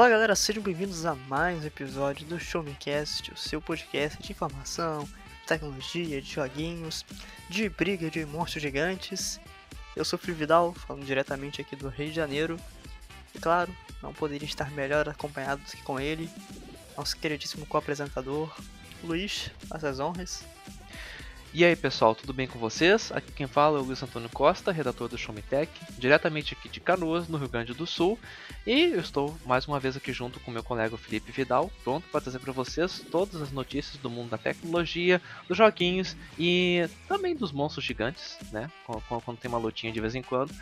Fala galera, sejam bem-vindos a mais um episódio do Show Me Cast, o seu podcast de informação, tecnologia, de joguinhos, de briga de monstros gigantes. Eu sou Frio Vidal, falando diretamente aqui do Rio de Janeiro. E claro, não poderia estar melhor acompanhado do que com ele, nosso queridíssimo co-apresentador, Luiz, as honras. E aí pessoal, tudo bem com vocês? Aqui quem fala é o Luiz Antônio Costa, redator do Show Me Tech, diretamente aqui de Canoas, no Rio Grande do Sul. E eu estou mais uma vez aqui junto com meu colega Felipe Vidal, pronto para trazer para vocês todas as notícias do mundo da tecnologia, dos joguinhos e também dos monstros gigantes, né? Quando tem uma lutinha de vez em quando,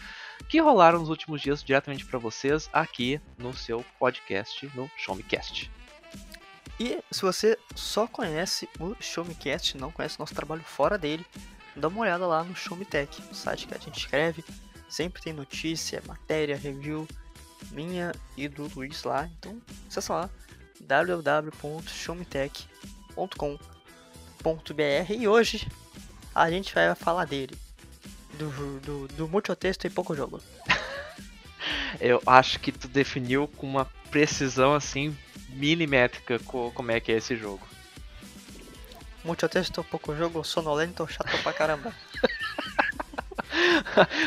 que rolaram nos últimos dias diretamente para vocês aqui no seu podcast, no Show Me Cast. E se você só conhece o Showmecast, não conhece o nosso trabalho fora dele, dá uma olhada lá no Showmetech, o site que a gente escreve. Sempre tem notícia, matéria, review minha e do Luiz lá. Então acessa lá www.showmetech.com.br e hoje a gente vai falar dele, do, do, do multitexto e pouco jogo. Eu acho que tu definiu com uma precisão assim milimétrica como é que é esse jogo. Multitexto, pouco jogo, sonolento, chato pra caramba.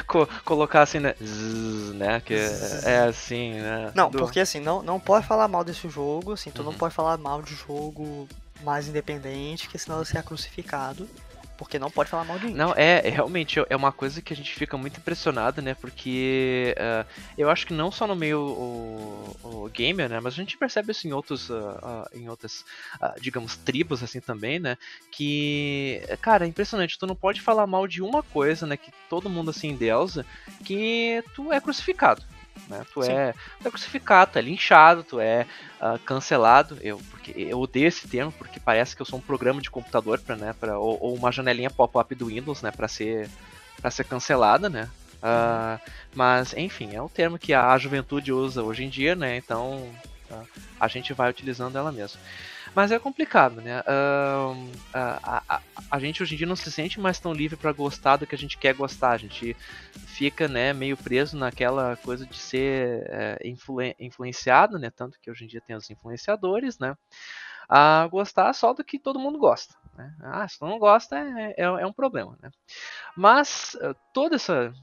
Co colocar assim, né? Zzz, né? Que é, assim, né? Não, Do... porque assim, não, não pode falar mal desse jogo, assim, tu uhum. não pode falar mal de jogo mais independente, que senão você é crucificado. Porque não pode falar mal de indie. Não, é, é, realmente é uma coisa que a gente fica muito impressionado, né? Porque uh, eu acho que não só no meio o, o gamer, né? Mas a gente percebe isso em outros, uh, uh, em outras, digamos, tribos assim também, né? Que, cara, é impressionante. Tu não pode falar mal de uma coisa, né? Que todo mundo assim endeusa, que tu é crucificado. Né? Tu, é, tu é crucificado, tu é linchado, tu é uh, cancelado. Eu, porque, eu odeio esse termo porque parece que eu sou um programa de computador pra, né, pra, ou, ou uma janelinha pop-up do Windows né, para ser, pra ser cancelada. Né? Uh, mas, enfim, é um termo que a juventude usa hoje em dia, né? Então uh, a gente vai utilizando ela mesmo. Mas é complicado, né? Uh, a, a, a, gente hoje em dia não se sente mais tão livre para gostar do que a gente quer gostar. A gente fica, né, meio preso naquela coisa de ser é, influ, influenciado, né? Tanto que hoje em dia tem os influenciadores, né? A gostar só do que todo mundo gosta. Né? Ah, se tu não gosta é, é, é um problema, né? Mas toda essa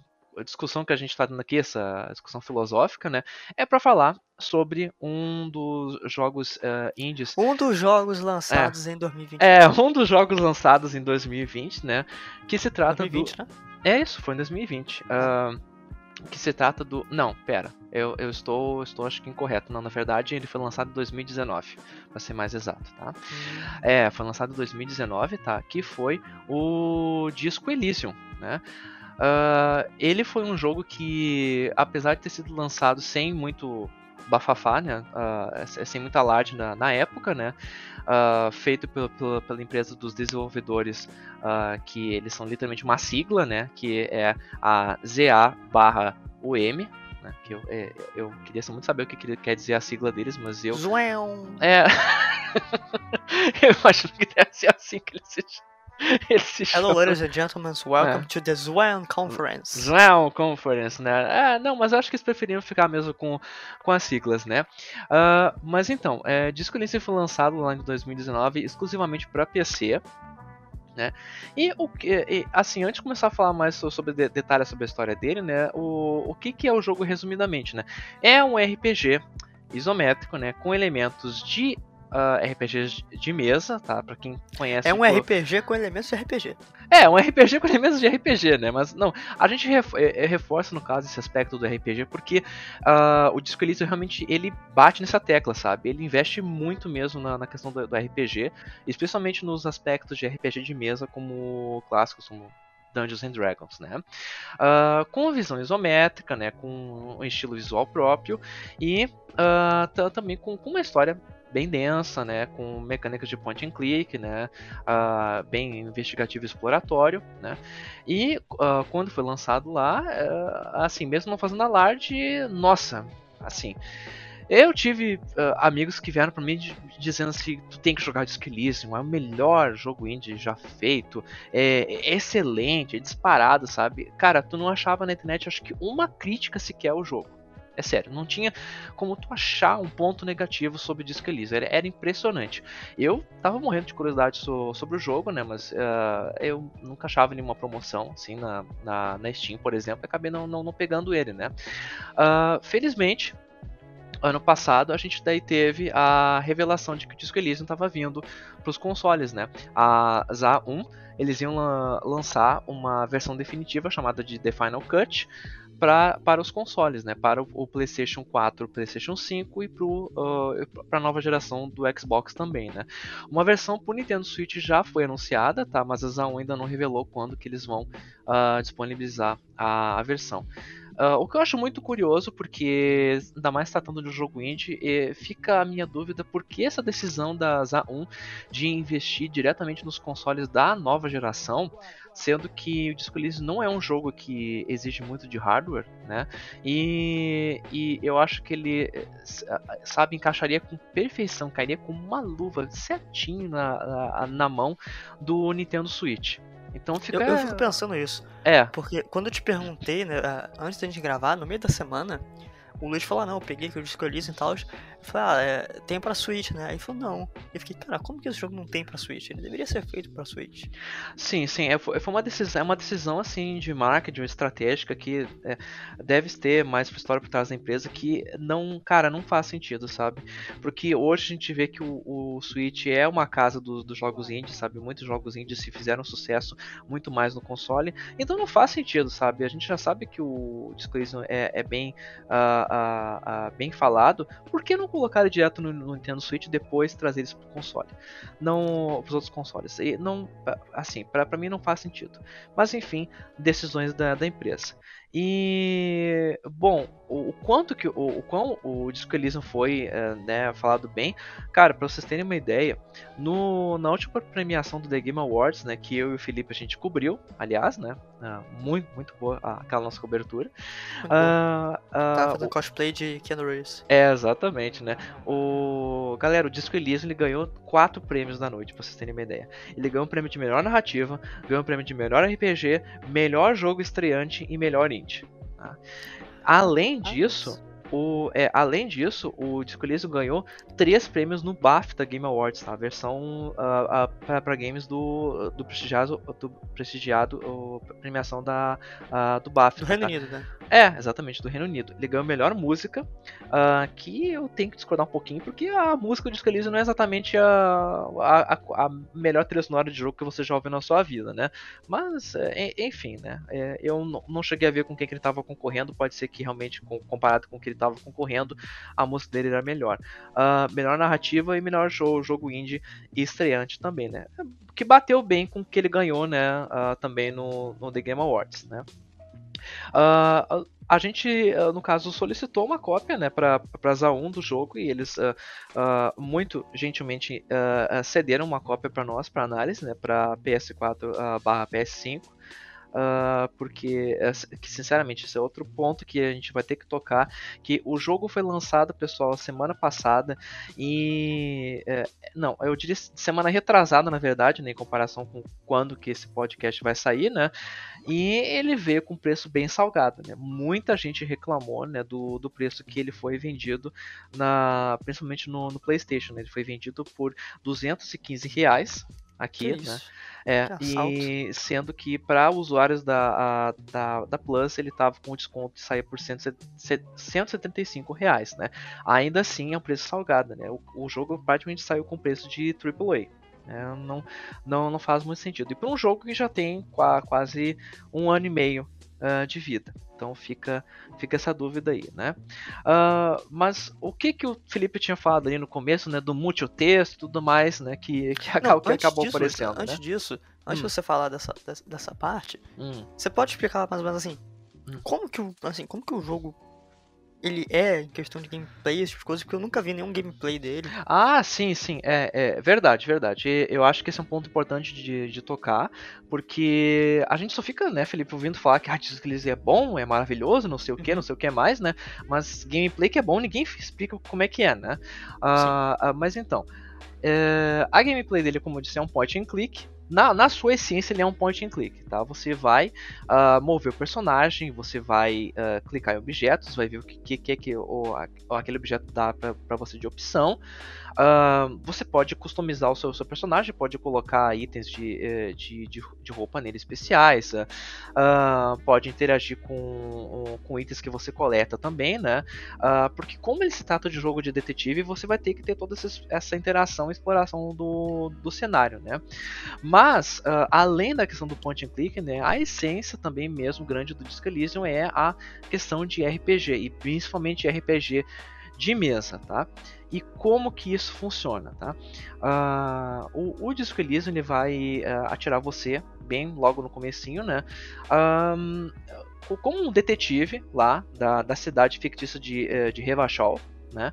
discussão que a gente está dando aqui, essa discussão filosófica, né, é para falar sobre um dos jogos uh, indies. Um dos jogos lançados é, em 2020. É, um dos jogos lançados em 2020, né, que se trata 2020, do... né? É isso, foi em 2020. Uh, que se trata do. Não, pera. Eu, eu estou, estou acho que incorreto. Não, na verdade ele foi lançado em 2019, para ser mais exato, tá? Hum. É, foi lançado em 2019, tá? Que foi o disco Elysium, né? Uh, ele foi um jogo que, apesar de ter sido lançado sem muito bafafá, né, uh, sem muita alarde na, na época, né, uh, feito pela, pela, pela, empresa dos desenvolvedores, que eles são literalmente uma sigla, né, que é a ZA barra UM, né, que eu, é, eu queria muito saber o que quer dizer a sigla deles, mas eu... Zoom. É... eu acho que deve ser assim que eles se Hello, ladies and gentlemen, welcome é. to the Zwan Conference. Zwan Conference, né? É, não, mas eu acho que eles preferiam ficar mesmo com, com as siglas, né? Uh, mas então, é, Disco Elysium foi lançado lá em 2019 exclusivamente para PC. Né? E o que, assim, antes de começar a falar mais sobre detalhes sobre a história dele, né? O, o que, que é o jogo resumidamente, né? É um RPG isométrico, né? Com elementos de uh, RPGs de mesa, tá? Pra quem conhece. É um tipo... RPG com elementos de RPG. É, um RPG com elementos de RPG, né? Mas não, a gente é, é, reforça no caso esse aspecto do RPG porque uh, o Disco Elysium realmente ele bate nessa tecla, sabe? Ele investe muito mesmo na, na questão do, do, RPG, especialmente nos aspectos de RPG de mesa como clássicos como Dungeons and Dragons, né? Uh, com visão isométrica, né? Com um estilo visual próprio e uh, também com, com uma história bem densa, né, com mecânicas de point and click, né, uh, bem investigativo e exploratório, né, e uh, quando foi lançado lá, uh, assim, mesmo não fazendo alarde, nossa, assim, eu tive amigos que vieram para mim dizendo assim: tu tem que jogar Disco é o melhor jogo indie já feito, é, é, excelente, é disparado, sabe? Cara, tu não achava na internet, acho que uma crítica sequer ao jogo. É sério, não tinha como tu achar um ponto negativo sobre o Disco Elysium. Era, era impressionante. Eu tava morrendo de curiosidade so, sobre o jogo, né? Mas uh, eu nunca achava nenhuma promoção, assim, na, na, na Steam, por exemplo. Acabei não, não, não pegando ele, né? Uh, felizmente, ano passado a gente daí teve a revelação de que o Disco Elysium estava vindo para os consoles, né? A ZA1 eles iam lançar uma versão definitiva chamada de The Final Cut pra, para os consoles, né? Para o, o PlayStation 4, o PlayStation 5 e para uh, a nova geração do Xbox também, né? Uma versão para o Nintendo Switch já foi anunciada, tá? Mas a ZA1 ainda não revelou quando que eles vão uh, disponibilizar a, a versão. Uh, o que eu acho muito curioso, porque ainda mais tratando de um jogo indie, fica a minha dúvida por que essa decisão da ZA1 de investir diretamente nos consoles da nova geração, sendo que o Disco Elysium não é um jogo que exige muito de hardware, né? E, e eu acho que ele, sabe, encaixaria com perfeição, cairia com uma luva certinho na, na, na mão do Nintendo Switch. Então fica. Eu, eu fico pensando isso. É. Porque quando eu te perguntei, né, antes da gente gravar, no meio da semana, o Luiz falou, ah, não, eu peguei que eu escolhi e tal. Eu falei, ah, é, tem pra Switch, né? Aí ele falou, não. Eu fiquei, cara, como que esse jogo não tem pra Switch? Ele deveria ser feito pra Switch. Sim, sim, é, foi uma decisão, é uma decisão assim de marketing, estratégica que é, deve ter mais história por trás da empresa que não, cara, não faz sentido, sabe? Porque hoje a gente vê que o, o Switch é uma casa dos, dos jogos indies, sabe? Muitos jogos indies se fizeram sucesso muito mais no console, então não faz sentido, sabe? A gente já sabe que o Disco é, é bem uh, a, a, bem falado, por que colocar direto no, no Nintendo Switch e depois trazer eles pro console? Não pros outros consoles. E não, assim, para mim não faz sentido. Mas enfim, decisões da, da empresa. E bom, o, o quanto que o, o quão o Disco Elysium foi é, né, falado bem, cara, para vocês terem uma ideia, no, na última premiação do The Game Awards, né, que eu e o Felipe a gente cobriu, aliás, né, uh, muito muito boa aquela nossa cobertura. Uh, uh, Tava fazendo cosplay de Keanu Reeves. É exatamente, né? O galera, o Disco Elysium ele ganhou quatro prêmios na noite, para vocês terem uma ideia. Ele ganhou um prêmio de melhor narrativa, ganhou um prêmio de melhor RPG, melhor jogo estreante e melhor Tá? Além disso, o, é, além disso, o Disco Elysium ganhou três prêmios no BAFTA Game Awards, tá? a versão uh, uh, para games do, do prestigiado, do prestigiado uh, premiação da, uh, do BAFTA. Do Reino tá? Unido, né? É, exatamente, do Reino Unido. Ele ganhou melhor música, uh, que eu tenho que discordar um pouquinho, porque a música do Disco Elysium não é exatamente a, a, a, melhor trilha sonora de jogo que você já ouviu na sua vida, né? Mas, é, enfim, né? É, eu não cheguei a ver com quem que ele estava concorrendo, pode ser que realmente, comparado com o que ele estava concorrendo, a música dele era melhor. Uh, melhor narrativa e melhor jogo, jogo indie e estreante também, né? Que bateu bem com o que ele ganhou, né? Uh, também no, no The Game Awards, né? Uh, a gente, uh, no caso, solicitou uma cópia né, para a ZA1 do jogo e eles uh, muito gentilmente cederam uma cópia para nós, para análise, né, para PS4/PS5. Uh, porque, que, sinceramente, esse é outro ponto que a gente vai ter que tocar, que o jogo foi lançado, pessoal, semana passada e... É, não, eu diria semana retrasada, na verdade, né, em comparação com quando que esse podcast vai sair, né, e ele veio com preço bem salgado, né, muita gente reclamou, né, do, do preço que ele foi vendido, na, principalmente no, no Playstation, né, ele foi vendido por 215 reais, aqui, né? É, e sendo que para usuários da, a, da, da Plus ele tava com desconto e saía por 175 reais, né? Ainda assim é um preço salgado, né? O, o jogo praticamente saiu com preço de AAA. Né? Não, não, não faz muito sentido. E para um jogo que já tem quase um ano e meio uh, de vida. Então fica, fica essa dúvida aí, né? Uh, mas o que que o Felipe tinha falado ali no começo, né? Do multitexto e tudo mais, né? Que, que, Não, que acabou disso, aparecendo. Antes né? disso, antes hum. de você falar dessa, dessa, parte, hum. você pode explicar mais ou menos assim, hum. como que o, assim, como que o jogo ele é em questão de gameplay, essas coisas, porque eu nunca vi nenhum gameplay dele. Ah, sim, sim, é, é verdade, verdade. Eu acho que esse é um ponto importante de, de tocar, porque a gente só fica, né, Felipe, ouvindo falar que a Disc é bom, é maravilhoso, não sei o que, uhum. não sei o que mais, né, mas gameplay que é bom, ninguém explica como é que é, né. Ah, ah, mas então, é, a gameplay dele, como eu disse, é um point and click, na, na sua essência ele é um point and click, tá? Você vai uh, mover o personagem, você vai uh, clicar em objetos, vai ver o que, que, que o, aquele objeto dá para você de opção. Uh, você pode customizar o seu, seu, personagem, pode colocar itens de, eh, de, de, de roupa nele especiais, uh, pode interagir com, com itens que você coleta também, né? Uh, porque como ele se trata de jogo de detetive, você vai ter que ter toda essa, interação e exploração do, do cenário, né? Mas, além da questão do point and click, né, a essência também mesmo grande do Disco Elysium é a questão de RPG, e principalmente RPG de mesa, tá? E como que isso funciona, tá? Uh, o, o Disco Elysium ele vai uh, atirar você bem logo no comecinho, né? Um, como um detetive lá da, da cidade fictícia de, uh, de Revachol, né?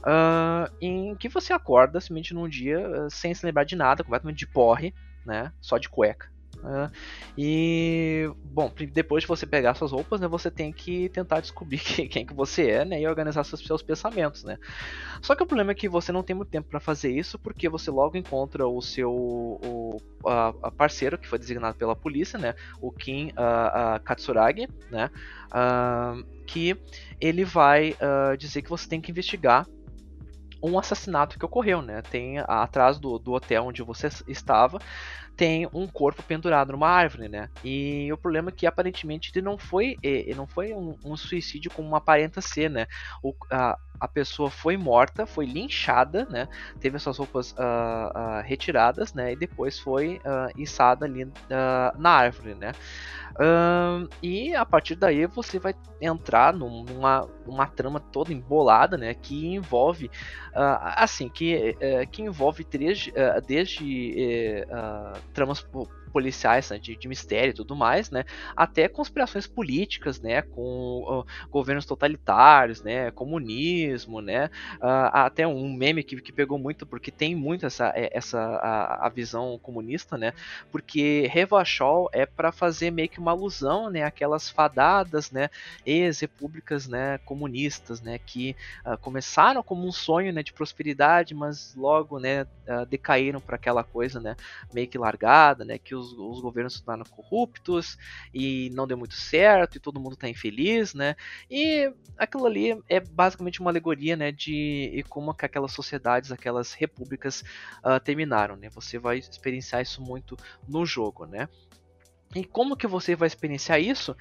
Uh, em que você acorda simplesmente num dia sem se lembrar de nada, completamente de porre, né? Só de cueca. Uh, e, bom, depois de você pegar suas roupas, né, você tem que tentar descobrir quem, que você é né, e organizar seus, seus pensamentos. Né. Só que o problema é que você não tem muito tempo para fazer isso, porque você logo encontra o seu o, a, a parceiro, que foi designado pela polícia, né, o Kim a, Katsuragi, né, que ele vai dizer que você tem que investigar um assassinato que ocorreu, né? Tem atrás do, do hotel onde você estava, tem um corpo pendurado numa árvore, né? E o problema é que aparentemente ele não foi, ele não foi um, um suicídio como aparenta ser, né? O, a, a pessoa foi morta, foi linchada, né? Teve suas roupas uh, uh, retiradas, né? E depois foi uh, içada ali na árvore, né? e a partir daí você vai entrar numa, numa trama toda embolada, né? Que envolve, assim, que, eh, que envolve três, desde eh, tramas policiais né, de, de, mistério e tudo mais, né, até conspirações políticas, né, com uh, governos totalitários, né, comunismo, né, uh, até um meme que, que pegou muito porque tem muito essa, é, essa a, a visão comunista, né, porque Revachol é para fazer meio que uma alusão, né, aquelas fadadas, né, ex-repúblicas, né, comunistas, né, que uh, começaram como um sonho, né, de prosperidade, mas logo, né, decaíram para aquela coisa, né, meio que largada, né, que os os, os governos se tornaram corruptos e não deu muito certo e todo mundo está infeliz, né? E aquilo ali é basicamente uma alegoria, né, de como que aquelas sociedades, aquelas repúblicas uh, terminaram, né? Você vai experienciar isso muito no jogo, né? E como que você vai experienciar isso?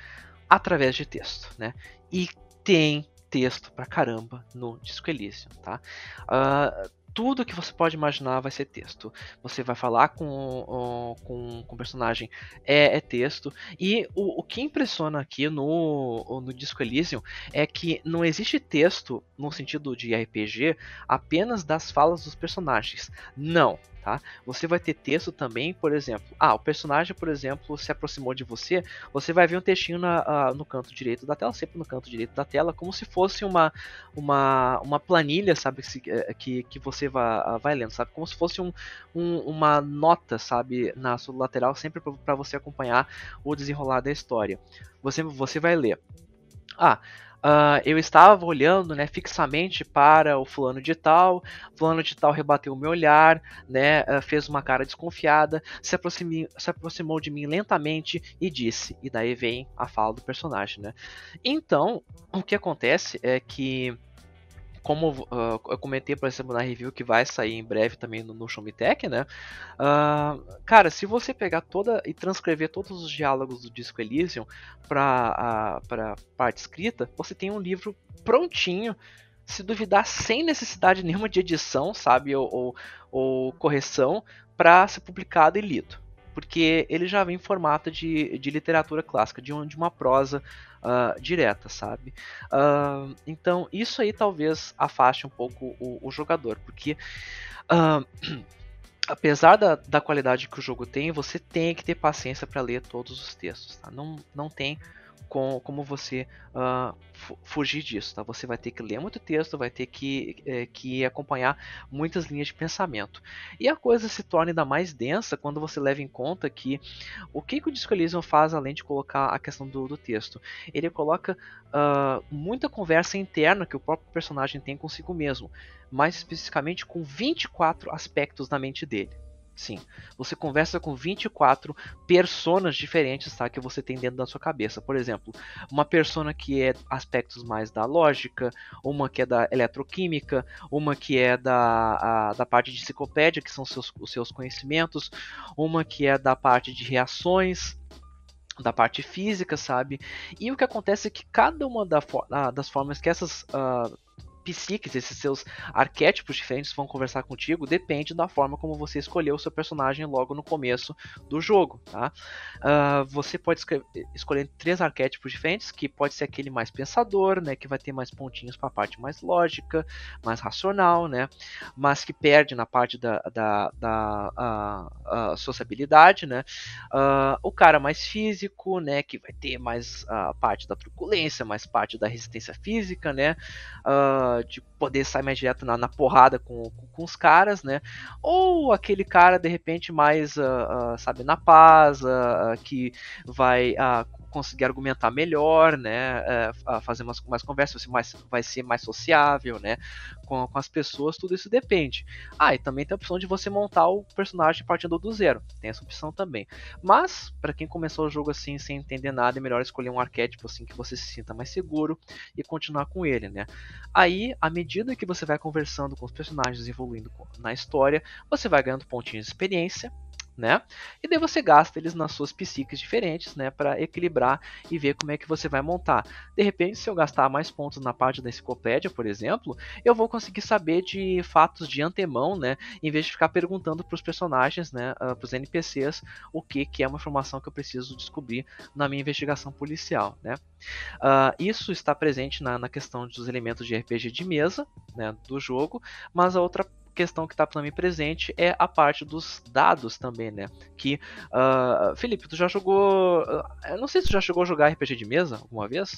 Através de texto, né? E tem texto pra caramba no Disco Elysium, tá? Uh, tudo que você pode imaginar vai ser texto. Você vai falar com, com, com o personagem, é, é texto. E o, o, que impressiona aqui no, no Disco Elysium é que não existe texto no sentido de RPG apenas das falas dos personagens. Não tá? Você vai ter texto também, por exemplo, ah, o personagem, por exemplo, se aproximou de você, você vai ver um textinho na, uh, no canto direito da tela, sempre no canto direito da tela, como se fosse uma, uma, uma planilha, sabe, eh, que, que você vai, uh, vai lendo, sabe, como se fosse um, um, uma nota, sabe, na sua lateral, sempre para você acompanhar o desenrolar da história. Você, você vai ler. Ah, Uh, eu estava olhando né, fixamente para o fulano de tal, fulano de tal rebateu o meu olhar, né, uh, fez uma cara desconfiada, se, se aproximou de mim lentamente e disse, e daí vem a fala do personagem. Né? Então, o que acontece é que como uh, eu comentei, por exemplo, na review que vai sair em breve também no, no Show Me Tech, né? Uh, cara, se você pegar toda e transcrever todos os diálogos do Disco Elysium para para parte escrita, você tem um livro prontinho se duvidar, sem necessidade nenhuma de edição, sabe, ou, ou, ou correção, para ser publicado e lido. Porque ele já vem em formato de, de literatura clássica, de, de uma prosa uh, direta, sabe? Uh, então isso aí talvez afaste um pouco o, o jogador, porque uh, apesar da, da qualidade que o jogo tem, você tem que ter paciência para ler todos os textos, tá? Não, não tem com, como você uh, fugir disso. Tá? Você vai ter que ler muito texto, vai ter que, é, que acompanhar muitas linhas de pensamento. E a coisa se torna ainda mais densa quando você leva em conta que o que, que o Disco Elysium faz além de colocar a questão do, do texto? Ele coloca uh, muita conversa interna que o próprio personagem tem consigo mesmo, mais especificamente com 24 aspectos na mente dele. Sim, você conversa com 24 personas diferentes, tá? Que você tem dentro da sua cabeça. Por exemplo, uma persona que é aspectos mais da lógica, uma que é da eletroquímica, uma que é da, a, da parte de enciclopédia, que são seus, os seus conhecimentos, uma que é da parte de reações, da parte física, sabe? E o que acontece é que cada uma da, das formas que essas uh, psiques, esses seus arquétipos diferentes vão conversar contigo, depende da forma como você escolheu o seu personagem logo no começo do jogo, tá? Uh, você pode escolher três arquétipos diferentes, que pode ser aquele mais pensador, né, que vai ter mais pontinhos para a parte mais lógica, mais racional, né, mas que perde na parte da, da, da uh, uh, sociabilidade, né, o cara mais físico, né, que vai ter mais a parte da truculência, mais parte da resistência física, né, de poder sair mais direto na, na porrada com, com, com, os caras, né? Ou aquele cara, de repente, mais, uh, uh, sabe, na paz, uh, que vai conseguir argumentar melhor, né? É, fazer mais, mais conversas, você mais, vai ser mais sociável, né? Com, com as pessoas, tudo isso depende. Ah, e também tem a opção de você montar o personagem partindo do zero. Tem essa opção também. Mas, para quem começou o jogo assim, sem entender nada, é melhor escolher um arquétipo assim que você se sinta mais seguro e continuar com ele, né? Aí, à medida que você vai conversando com os personagens, evoluindo na história, você vai ganhando pontinhos de experiência né? E daí você gasta eles nas suas psiques diferentes, né, para equilibrar e ver como é que você vai montar. De repente, se eu gastar mais pontos na parte da enciclopédia, por exemplo, eu vou conseguir saber de fatos de antemão, né, em vez de ficar perguntando para os personagens, né, ah, para os NPCs, o que que é uma informação que eu preciso descobrir na minha investigação policial, né? Uh, isso está presente na, na questão dos elementos de RPG de mesa, né, do jogo, mas a outra questão que está também presente é a parte dos dados também, né? Que, uh, Felipe, tu já jogou. Uh, eu não sei se tu já chegou a jogar RPG de mesa alguma vez?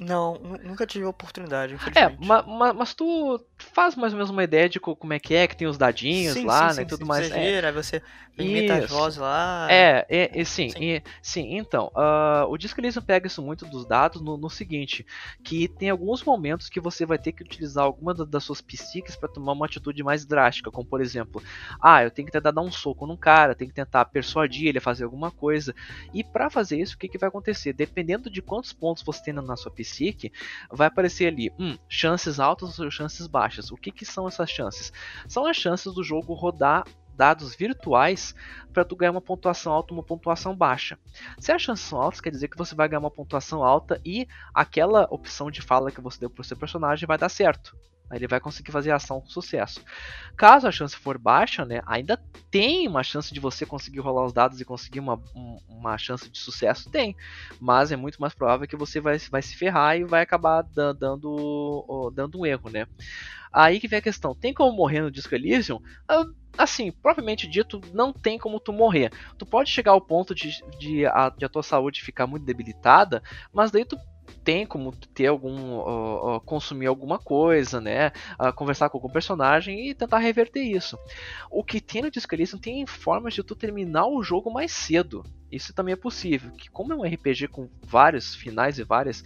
Não, nunca tive oportunidade, É, mas, mas, tu faz mais ou menos uma ideia de como é que é, que tem os dadinhos sim, lá, sim, né, sim, tudo mais. Você é. gira, você imita as vozes lá. É, é, é sim, sim. E, sim então, uh, o Disco Elysium pega isso muito dos dados no, no, seguinte, que tem alguns momentos que você vai ter que utilizar alguma das suas psiques para tomar uma atitude mais drástica, como por exemplo, ah, eu tenho que tentar dar um soco num cara, tenho que tentar persuadir ele a fazer alguma coisa, e para fazer isso, o que, que vai acontecer? Dependendo de quantos pontos você tem na sua psique, vai aparecer ali, hum, chances altas ou chances baixas. O que, que são essas chances? São as chances do jogo rodar dados virtuais para tu ganhar uma pontuação alta ou uma pontuação baixa. Se as chances são altas, quer dizer que você vai ganhar uma pontuação alta e aquela opção de fala que você deu para o seu personagem vai dar certo. Ele vai conseguir fazer a ação com sucesso. Caso a chance for baixa, né, ainda tem uma chance de você conseguir rolar os dados e conseguir uma, uma chance de sucesso? Tem. Mas é muito mais provável que você vai, vai se ferrar e vai acabar dando, dando um erro, né? Aí que vem a questão: tem como morrer no Disco Elysium? Ah, assim, propriamente dito, não tem como tu morrer. Tu pode chegar ao ponto de, de, a, de a tua saúde ficar muito debilitada, mas daí tu tem como ter algum uh, uh, consumir alguma coisa, né, uh, conversar com algum personagem e tentar reverter isso. O que tem no Disco Elysium tem formas de tu terminar o jogo mais cedo. Isso também é possível. Que como é um RPG com vários finais e vários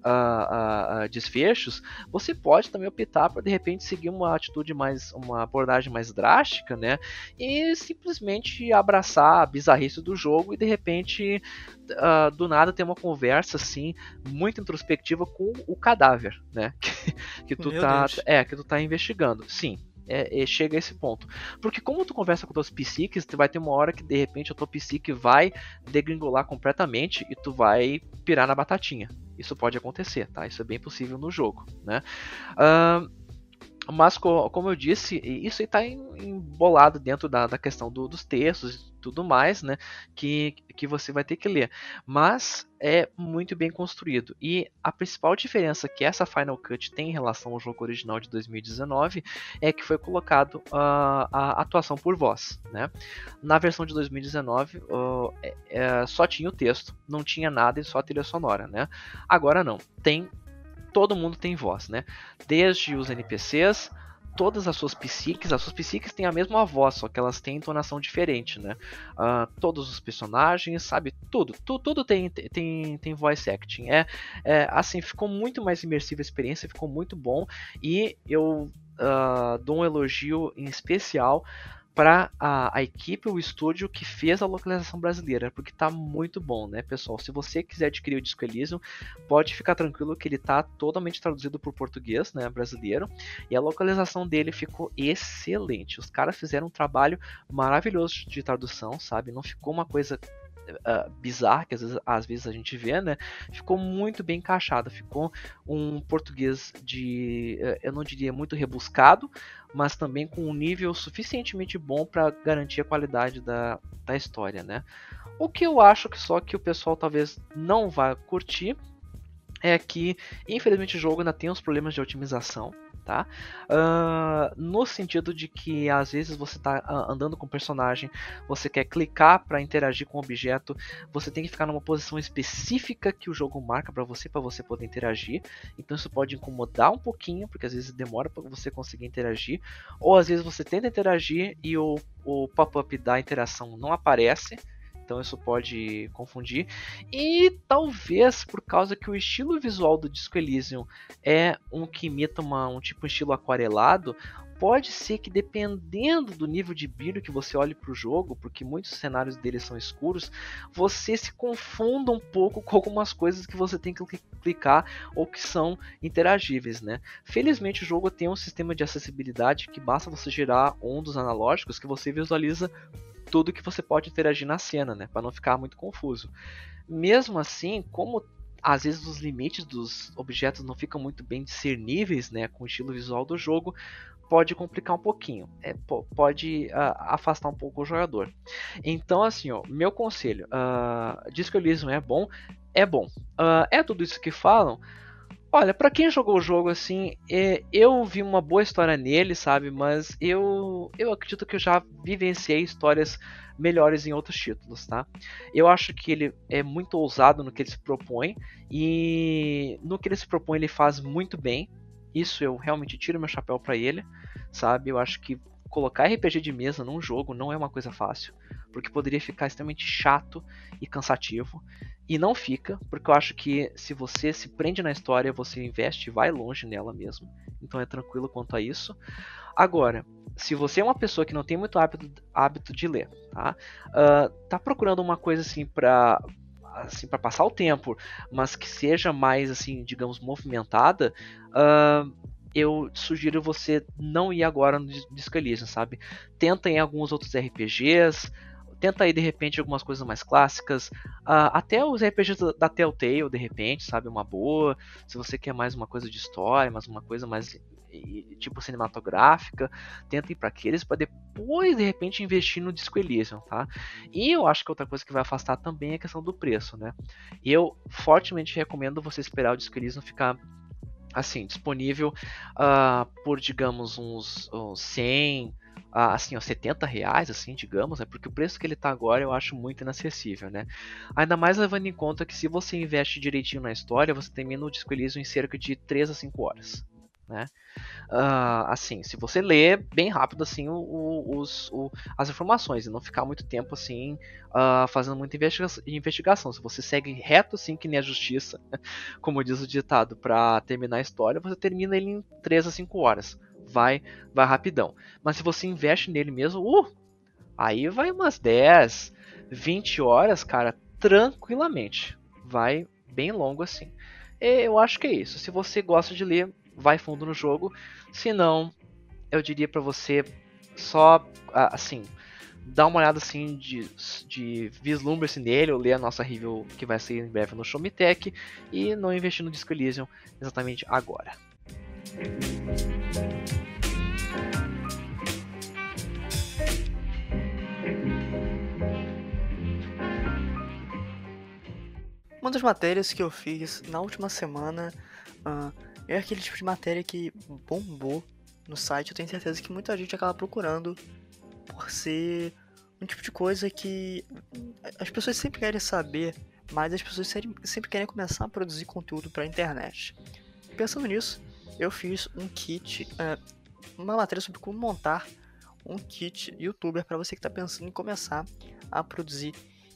uh, uh, desfechos, você pode também optar para de repente seguir uma atitude mais, uma abordagem mais drástica, né? E simplesmente abraçar a bizarrice do jogo e de repente uh, do nada ter uma conversa assim muito introspectiva com o cadáver, né? Que, que tu Meu tá, Deus. é que tu tá investigando. Sim, é, é, chega a esse ponto. Porque como tu conversa com tuas psiques, tu vai ter uma hora que de repente a tua psique vai degringolar completamente e tu vai pirar na batatinha. Isso pode acontecer, tá? Isso é bem possível no jogo, né? Uh, mas, como eu disse, isso está embolado dentro da, da questão do, dos textos e tudo mais, né? Que, que você vai ter que ler. Mas é muito bem construído. E a principal diferença que essa Final Cut tem em relação ao jogo original de 2019 é que foi colocado uh, a atuação por voz. Né? Na versão de 2019 uh, é, é, só tinha o texto, não tinha nada e só a trilha sonora. Né? Agora não, tem todo mundo tem voz, né? Desde os NPCs, todas as suas psiques, as suas psiques têm a mesma voz, só que elas têm entonação diferente, né? Uh, todos os personagens, sabe? Tudo, tu, tudo tem, tem, tem voice acting. É, é, assim, ficou muito mais imersiva a experiência, ficou muito bom e eu uh, dou um elogio em especial para a, a, equipe, o estúdio que fez a localização brasileira, porque tá muito bom, né, pessoal? Se você quiser adquirir o Disco Elysium, pode ficar tranquilo que ele tá totalmente traduzido o português, né, brasileiro, e a localização dele ficou excelente. Os caras fizeram um trabalho maravilhoso de tradução, sabe? Não ficou uma coisa uh, bizarra que às vezes, às vezes, a gente vê, né? Ficou muito bem encaixado, ficou um português de, uh, eu não diria muito rebuscado, mas também com um nível suficientemente bom para garantir a qualidade da, da história, né? O que eu acho que só que o pessoal talvez não vá curtir é que, infelizmente, o jogo ainda tem uns problemas de otimização tá? Uh, no sentido de que às vezes você está andando com o personagem, você quer clicar para interagir com o objeto, você tem que ficar numa posição específica que o jogo marca para você, para você poder interagir. Então isso pode incomodar um pouquinho, porque às vezes demora para você conseguir interagir, ou às vezes você tenta interagir e o, o pop-up da interação não aparece então isso pode confundir. E talvez por causa que o estilo visual do Disco Elysium é um que imita uma, um tipo de estilo aquarelado, pode ser que dependendo do nível de brilho que você olhe para o jogo, porque muitos cenários dele são escuros, você se confunda um pouco com algumas coisas que você tem que clicar ou que são interagíveis, né? Felizmente o jogo tem um sistema de acessibilidade que basta você girar um dos analógicos que você visualiza tudo que você pode interagir na cena, né, para não ficar muito confuso. Mesmo assim, como às vezes os limites dos objetos não ficam muito bem discerníveis, né, com o estilo visual do jogo, pode complicar um pouquinho, é, pode uh, afastar um pouco o jogador. Então, assim, ó, meu conselho, uh, Disco Elysium é bom, é bom. Uh, é tudo isso que falam, Olha, para quem jogou o jogo assim, é, eu vi uma boa história nele, sabe? Mas eu, eu acredito que eu já vivenciei histórias melhores em outros títulos, tá? Eu acho que ele é muito ousado no que ele se propõe e no que ele se propõe ele faz muito bem. Isso eu realmente tiro meu chapéu para ele, sabe? Eu acho que colocar RPG de mesa num jogo não é uma coisa fácil, porque poderia ficar extremamente chato e cansativo. E não fica, porque eu acho que se você se prende na história, você investe e vai longe nela mesmo. Então é tranquilo quanto a isso. Agora, se você é uma pessoa que não tem muito hábito, hábito de ler, tá? Uh, tá procurando uma coisa assim pra assim para passar o tempo, mas que seja mais assim, digamos, movimentada, uh, eu sugiro você não ir agora no Disco Elysium, sabe? Tenta em alguns outros RPGs, tenta aí de repente algumas coisas mais clássicas, uh, até os RPGs da Telltale, de repente, sabe, uma boa. Se você quer mais uma coisa de história, mais uma coisa mais tipo cinematográfica, tenta ir para aqueles para depois de repente investir no Disco Elysium, tá? E eu acho que outra coisa que vai afastar também é a questão do preço, né? Eu fortemente recomendo você esperar o Disco Elysium ficar assim disponível uh, por digamos uns, uns 100 assim, ó, 70 reais, assim, digamos, né? Porque o preço que ele está agora eu acho muito inacessível, né? Ainda mais levando em conta que se você investe direitinho na história, você termina o Disco Elysium em cerca de 3 a 5 horas, né? Uh, assim, se você ler bem rápido assim o, o, os, o, as informações e não ficar muito tempo assim uh, fazendo muita investiga investigação, se você segue reto assim que nem a justiça, como diz o ditado, para terminar a história, você termina ele em 3 a 5 horas vai, vai rapidão. Mas se você investe nele mesmo, uh, aí vai umas 10, 20 horas, cara, tranquilamente. Vai bem longo assim. E eu acho que é isso. Se você gosta de ler, vai fundo no jogo. Se não, eu diria para você só assim, dá uma olhada assim de, de vislumbre-se nele, ou ler a nossa review que vai sair em breve no Show Me Tech, e não investir no Disco Elysium exatamente agora. Uma das matérias que eu fiz na última semana uh, é aquele tipo de matéria que bombou no site. Eu tenho certeza que muita gente acaba procurando por ser um tipo de coisa que as pessoas sempre querem saber, mas as pessoas sempre querem começar a produzir conteúdo para a internet. Pensando nisso, eu fiz um kit, uh, uma matéria sobre como montar um kit youtuber para você que está pensando em começar a produzir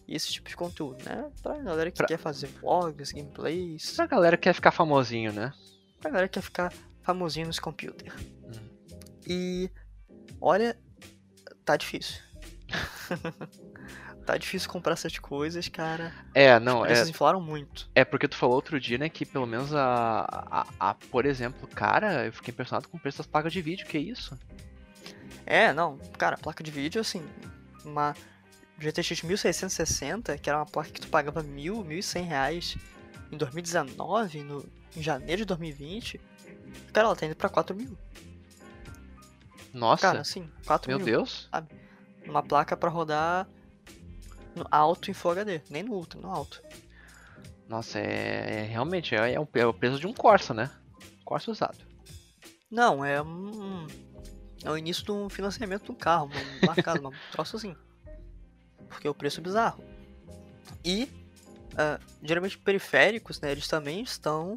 esse tipo de conteúdo, né? Pra galera que pra... quer fazer vlogs, gameplays. Pra galera que quer ficar famosinho, né? Pra galera que quer ficar famosinho nos computers. Hum. E olha, tá difícil. tá difícil comprar essas coisas, cara. É, não, Os é, preços inflaram muito. é porque tu falou outro dia, né, que pelo menos a, a, a- por exemplo, cara, eu fiquei impressionado com o preço das placas de vídeo, que isso? É, não, cara, placa de vídeo, assim, uma GTX 1660, que era uma placa que tu pagava mil, mil e cem reais em 2019, no, em janeiro de 2020, cara, ela tá indo pra 4 mil. Nossa, Cara, assim, 4 meu mil. Deus. Uma placa pra rodar no alto em Full HD, nem no Ultra, no alto. Nossa, é, é realmente, é, é o, é o preço de um Corsa, né? Corsa usado. Não, é um. É o início de um financiamento de um carro, um marcado, um troço assim. Porque o preço é bizarro. E, ah, geralmente, periféricos, né, eles também estão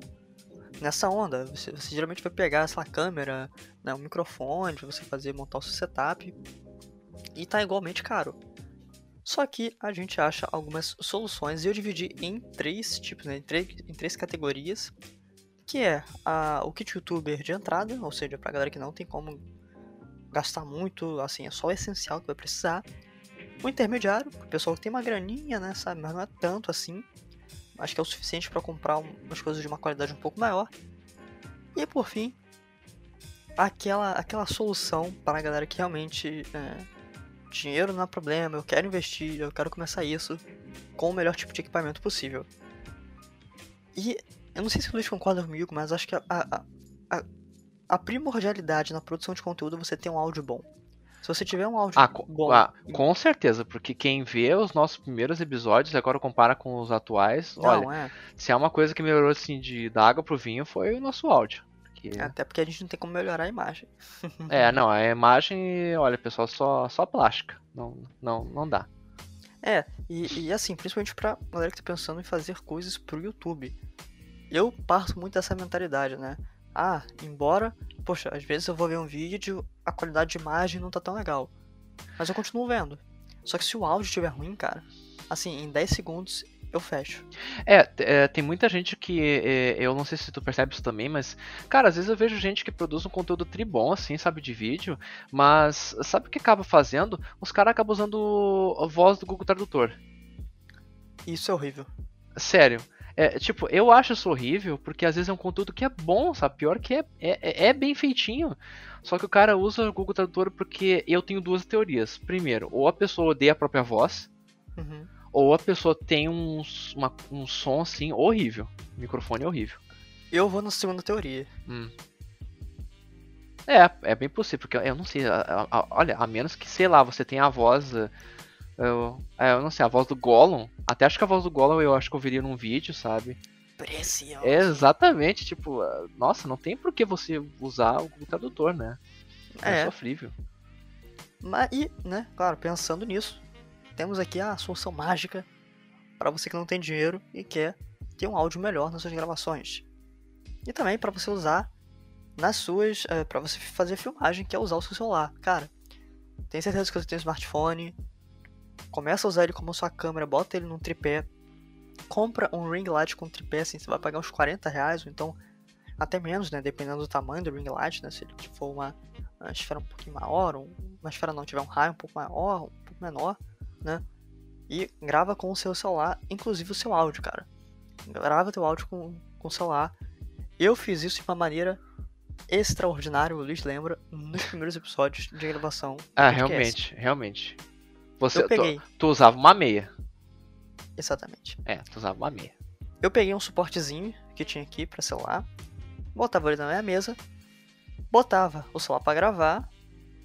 nessa onda. Você, você geralmente vai pegar essa câmera, né, um microfone, você fazer, montar o seu setup. E tá igualmente caro. Só que a gente acha algumas soluções e eu dividi em três tipos, né, em, três, em três categorias. Que é a, o kit youtuber de entrada, ou seja, pra galera que não tem como gastar muito, assim, é só o essencial que vai precisar. O intermediário, pro pessoal que tem uma graninha, né, sabe, mas não é tanto assim. Acho que é o suficiente para comprar um- umas coisas de uma qualidade um pouco maior. E por fim, aquela, aquela solução para a galera que realmente é, dinheiro não é problema, eu quero investir, eu quero começar isso com o melhor tipo de equipamento possível. E eu não sei se o Luiz concorda comigo, mas acho que a, a, a, a primordialidade na produção de conteúdo é você ter um áudio bom. Se você tiver um áudio Ah, bom, ah, com certeza, porque quem vê os nossos primeiros episódios e agora compara com os atuais, olha, não é. se é uma coisa que melhorou assim de da água pro vinho foi o nosso áudio. Porque- Até porque a gente não tem como melhorar a imagem. É, não, a imagem, olha, pessoal, só só plástica. Não, não, não dá. É, e, e assim, principalmente pra galera que tá pensando em fazer coisas pro YouTube. Eu parto muito dessa mentalidade, né? Ah, embora, poxa, às vezes eu vou ver um vídeo, a qualidade de imagem não tá tão legal. Mas eu continuo vendo. Só que se o áudio estiver ruim, cara, assim, em 10 segundos eu fecho. É, é, tem muita gente que. é, eu não sei se tu percebe isso também, mas. Cara, às vezes eu vejo gente que produz um conteúdo tribom, assim, sabe, de vídeo, mas sabe o que acaba fazendo? Os caras acabam usando a voz do Google Tradutor. Isso é horrível. Sério. É, tipo, eu acho isso horrível, porque às vezes é um conteúdo que é bom, sabe? Pior que é, é, é bem feitinho. Só que o cara usa o Google Tradutor porque eu tenho duas teorias. Primeiro, ou a pessoa odeia a própria voz, Uhum. ou a pessoa tem um, uma- um som assim horrível. O microfone é horrível. Eu vou na segunda teoria. Hum. É, é bem possível, porque eu não sei, a- a- a- olha, a menos que, sei lá, você tenha a voz, eh, eu, é, eu não sei, a voz do Gollum, até acho que a voz do Gollum eu acho que eu ouviria num vídeo, sabe? Precioso. É exatamente, tipo, ah, nossa, não tem por que você usar o Tradutor, né? É, É. sofrível. Mas, e, né, claro, pensando nisso, temos aqui a solução mágica para você que não tem dinheiro e quer ter um áudio melhor nas suas gravações. E também para você usar nas suas, para você fazer filmagem, que é usar o seu celular. Cara, tem certeza que você tem um smartphone, começa a usar ele como sua câmera, bota ele num tripé, compra um ring light com tripé, assim, você vai pagar uns 40 reais, ou então até menos, né, dependendo do tamanho do ring light, né, se ele for uma uma esfera um pouquinho maior, ou uma esfera não tiver um raio um pouco maior, um pouco menor, né? E grava com o seu celular, inclusive o seu áudio, cara. Grava teu áudio com, com o celular. Eu fiz isso de uma maneira extraordinária, o Luiz lembra, nos primeiros episódios de gravação. Ah, realmente, realmente. Você, Eu peguei, Tu, tu usava uma meia. exatamente. É, tu usava uma meia. Eu peguei um suportezinho que tinha aqui pra celular, botava ele na minha mesa, botava o celular pra gravar,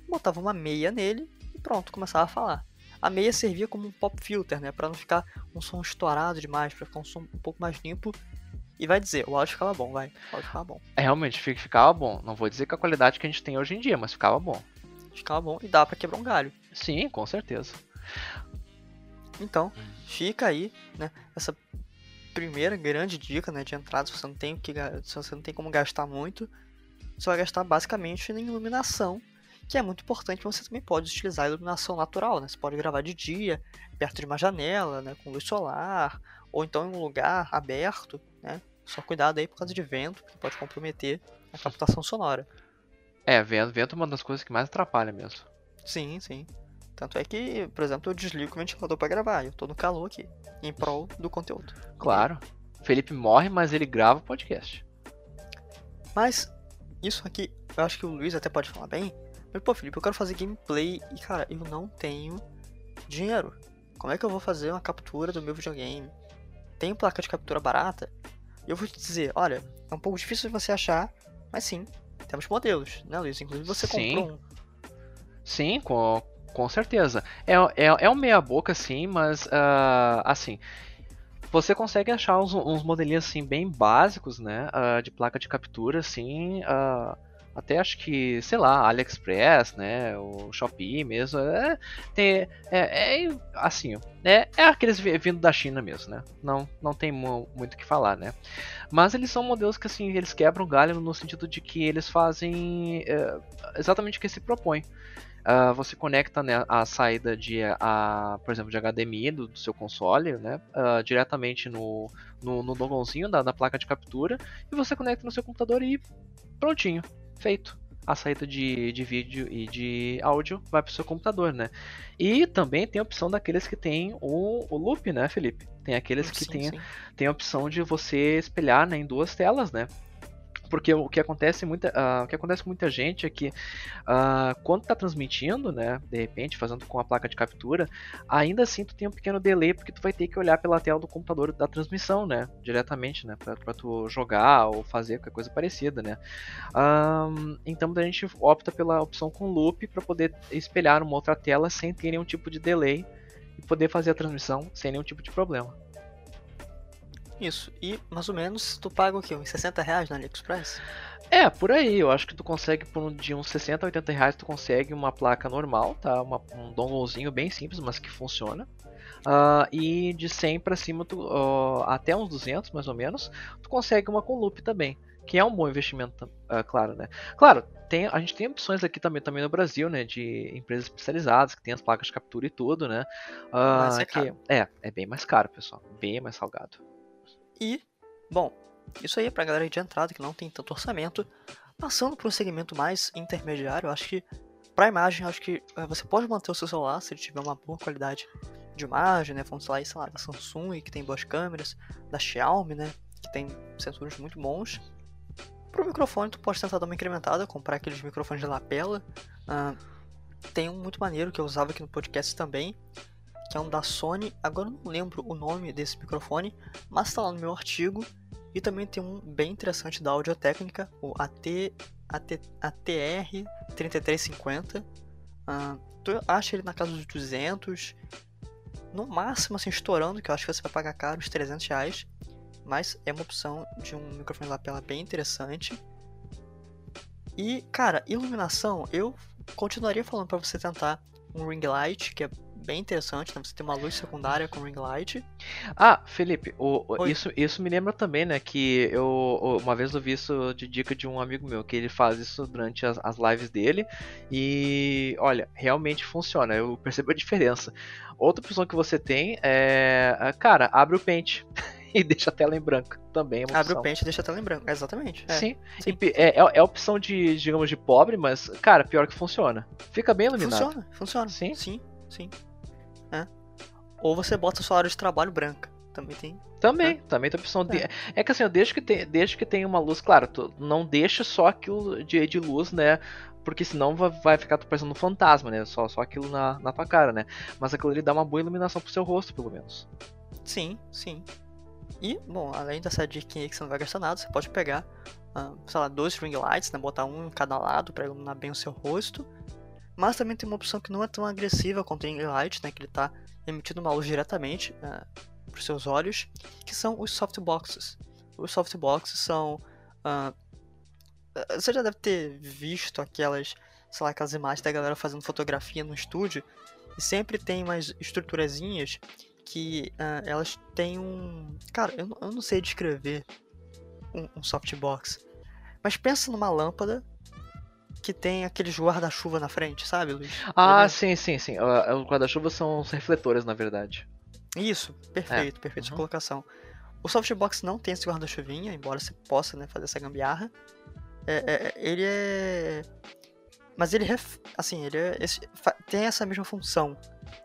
botava uma meia nele e pronto, começava a falar. A meia servia como um pop filter, né, Pra não ficar um som estourado demais, pra ficar um som um pouco mais limpo. E vai dizer, o áudio ficava bom, vai, o áudio ficava bom. É, realmente, fi- ficava bom. Não vou dizer que a qualidade que a gente tem hoje em dia, mas ficava bom. Ficava bom e dá pra quebrar um galho. Sim, com certeza. Então, fica aí, né, essa primeira grande dica, né, de entrada, se você não tem que, se você não tem como gastar muito, você vai gastar basicamente em iluminação, que é muito importante, você também pode utilizar a iluminação natural, né? Você pode gravar de dia, perto de uma janela, né, com luz solar, ou então em um lugar aberto, né? Só cuidado aí por causa de vento, que pode comprometer a captação sonora. É, vento, vento é uma das coisas que mais atrapalha mesmo. Sim, sim. Tanto é que, por exemplo, eu desligo o ventilador para gravar. Eu tô no calor aqui, em prol do conteúdo. Claro. Felipe morre, mas ele grava o podcast. Mas, isso aqui, eu acho que o Luiz até pode falar bem. Mas, pô, Felipe, eu quero fazer gameplay e, cara, eu não tenho dinheiro. Como é que eu vou fazer uma captura do meu videogame? Tem placa de captura barata? E eu vou te dizer, olha, é um pouco difícil de você achar, mas sim, temos modelos, né, Luiz? Inclusive você sim. comprou um. Sim, com, com certeza. É, é, é um meia boca, sim, mas uh, assim. Você consegue achar uns, uns modelinhos assim bem básicos, né? Uh, de placa de captura, assim. Uh, até acho que, sei lá, AliExpress, né, o Shopee mesmo, é, tem, é, é assim, é, é aqueles vindo da China mesmo, né, não, não tem muito o que falar, né, mas eles são modelos que, assim, eles quebram galho no sentido de que eles fazem é, exatamente o que se propõe. Uh, você conecta né, a saída de, a, por exemplo, de HDMI do, do seu console, né, uh, diretamente no, no, no da, da placa de captura, e você conecta no seu computador e prontinho feito. A saída de, de vídeo e de áudio vai para o seu computador, né? E também tem a opção daqueles que tem o, o loop, né, Felipe? Tem aqueles que sim, tem, sim. tem a opção de você espelhar né, em duas telas, né? Porque o que acontece muita, uh, o que acontece com muita gente é que uh, quando está transmitindo, né, de repente fazendo com a placa de captura, ainda assim tu tem um pequeno delay porque tu vai ter que olhar pela tela do computador da transmissão, né, diretamente, né, para tu jogar ou fazer qualquer coisa parecida, né. Um, então a gente opta pela opção com loop para poder espelhar uma outra tela sem ter nenhum tipo de delay e poder fazer a transmissão sem nenhum tipo de problema. Isso. E mais ou menos tu paga o quê? Uns 60 reais na AliExpress? É, por aí. Eu acho que tu consegue, por um, de uns 60 a 80 reais, tu consegue uma placa normal, tá? Uma, um donglezinho bem simples, mas que funciona. Uh, e de 100 para cima, tu, uh, até uns 200 mais ou menos, tu consegue uma com loop também. Que é um bom investimento, uh, claro, né? Claro, tem, a gente tem opções aqui também, também no Brasil, né? De empresas especializadas que tem as placas de captura e tudo, né? Uh, é, que, é, é bem mais caro, pessoal. Bem mais salgado. E, bom, isso aí é pra galera de entrada que não tem tanto orçamento. Passando para um segmento mais intermediário, acho que para imagem, acho que é, você pode manter o seu celular se ele tiver uma boa qualidade de imagem, né? Vamos lá, sei lá, da Samsung, que tem boas câmeras, da Xiaomi, né? Que tem sensores muito bons. Pro microfone, tu pode tentar dar uma incrementada, comprar aqueles microfones de lapela. Uh, tem um muito maneiro que eu usava aqui no podcast também, que é um da Sony. Agora eu não lembro o nome desse microfone, mas está lá no meu artigo. E também tem um bem interessante da Audio Técnica, o AT, AT, ATR3350. Uh, tu acha ele na casa dos 200, no máximo assim estourando, que eu acho que você vai pagar caro, uns 300 reais. Mas é uma opção de um microfone lapela bem interessante. E, cara, iluminação, eu continuaria falando para você tentar um ring light, que é bem interessante, né? Você tem uma luz secundária com ring light. Ah, Felipe, o, isso, isso me lembra também, né? Que eu uma vez eu vi isso de dica de um amigo meu, que ele faz isso durante as, as lives dele. E olha, realmente funciona. Eu percebo a diferença. Outra opção que você tem é. Cara, abre o pente. e deixa a tela em branco também. É Abre o pente e deixa a tela em branco, exatamente. É. Sim. Sim. É, é, é, opção de, digamos, de pobre, mas, cara, pior que funciona. Fica bem iluminado. Funciona, funciona. Sim, sim, sim. É. Ou você bota sua área de trabalho branca. Também tem. Também, né? também tem opção de. É. é que assim, desde que, tem, desde que tem uma luz, claro, tu não deixa só aquilo de, de luz, né? Porque senão vai, vai ficar tu parecendo um fantasma, né? Só, só aquilo na, na tua cara, né? Mas aquilo ali dá uma boa iluminação pro seu rosto, pelo menos. Sim, sim. E, bom, além dessa dica aí que você não vai gastar nada, você pode pegar, uh, sei lá, dois ring lights, né? Botar um em cada lado para iluminar bem o seu rosto. Mas também tem uma opção que não é tão agressiva quanto o light, né? Que ele está emitindo uma luz diretamente uh, para os seus olhos, que são os softboxes. Os softboxes são. Uh, você já deve ter visto aquelas, sei lá, aquelas imagens da galera fazendo fotografia no estúdio. E sempre tem umas estruturazinhas que uh, elas têm um. Cara, eu, eu não sei descrever um, um softbox. Mas pensa numa lâmpada que tem aqueles guarda-chuva na frente, sabe, Luiz? Ah, sim, sim, sim. Os guarda-chuva são os refletores, na verdade. Isso, perfeito, é. perfeita uhum. colocação. O softbox não tem esse guarda-chuvinha, embora você possa né, fazer essa gambiarra. É, é, ele é. Mas ele, ref... assim, ele é esse... tem essa mesma função.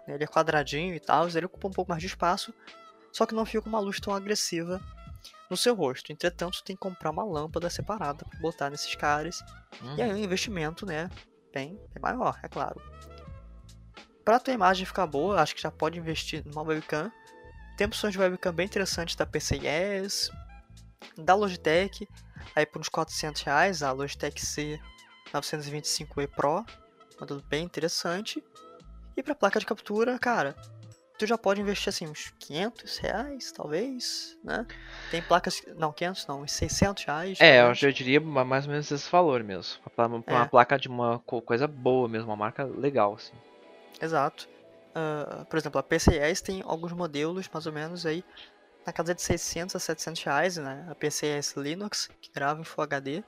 Né? Ele é quadradinho e tal, ele ocupa um pouco mais de espaço, só que não fica uma luz tão agressiva no seu rosto. Entretanto, tem que comprar uma lâmpada separada para botar nesses caras. Uhum. E aí o um investimento, né, bem, bem maior, é claro. Para tua imagem ficar boa, acho que já pode investir numa webcam. Tem opções de webcam bem interessantes da PCIS, da Logitech, aí por uns 400 reais, a Logitech C 925E Pro, modelo bem interessante. E para placa de captura, cara, tu já pode investir assim uns 500 reais, talvez, né? Tem placas, não, 500 não, uns 600 reais. É, eu, eu diria mais ou menos esse valor mesmo. Uma, uma é. placa de uma coisa boa mesmo, uma marca legal, assim. Exato. Uh, por exemplo, a PCS tem alguns modelos mais ou menos aí na casa de 600 a 700 reais, né? A PCS Linux, que grava em Full HD,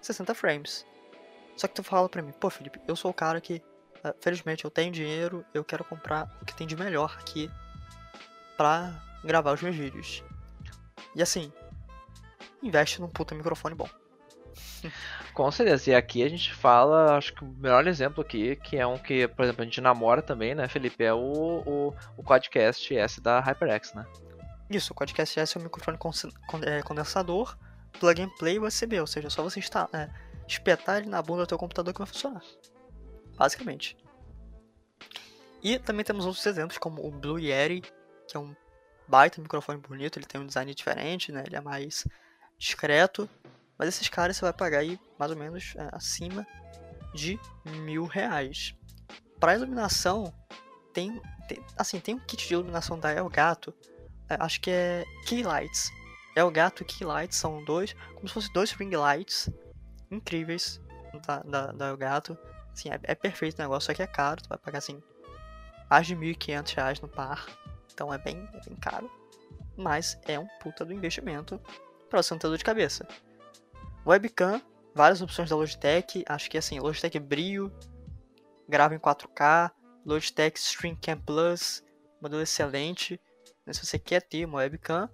60 frames. Só que tu fala pra mim, pô Felipe, eu sou o cara que felizmente eu tenho dinheiro, eu quero comprar o que tem de melhor aqui pra gravar os meus vídeos. E assim, investe num puta microfone bom. Com certeza, e aqui a gente fala, acho que o melhor exemplo aqui, que é um que, por exemplo, a gente namora também, né, Felipe, é o, o, o Quadcast S da HyperX, né? Isso, o Quadcast S é um microfone é, condensador, plug and play USB, ou seja, é só você instalar, é, espetar ele na bunda do teu computador que vai funcionar basicamente. E também temos outros exemplos, como o Blue Yeti, que é um baita microfone bonito, ele tem um design diferente, né? Ele é mais discreto. Mas esses caras você vai pagar aí mais ou menos é, acima de mil reais. Para iluminação, tem, tem, assim, tem um kit de iluminação da Elgato, é, acho que é Key Lights. Elgato e Key Lights são dois, como se fossem dois ring lights incríveis da, da, da Elgato. Assim, é, é perfeito o negócio, só que é caro, tu vai pagar assim mais de 1.500 reais no par. Então é bem, é bem caro. Mas é um puta do investimento para você não ter dor de cabeça. Webcam, várias opções da Logitech. Acho que assim, Logitech Brio, grava em 4K. Logitech StreamCam Plus, modelo excelente. Né, se você quer ter uma webcam,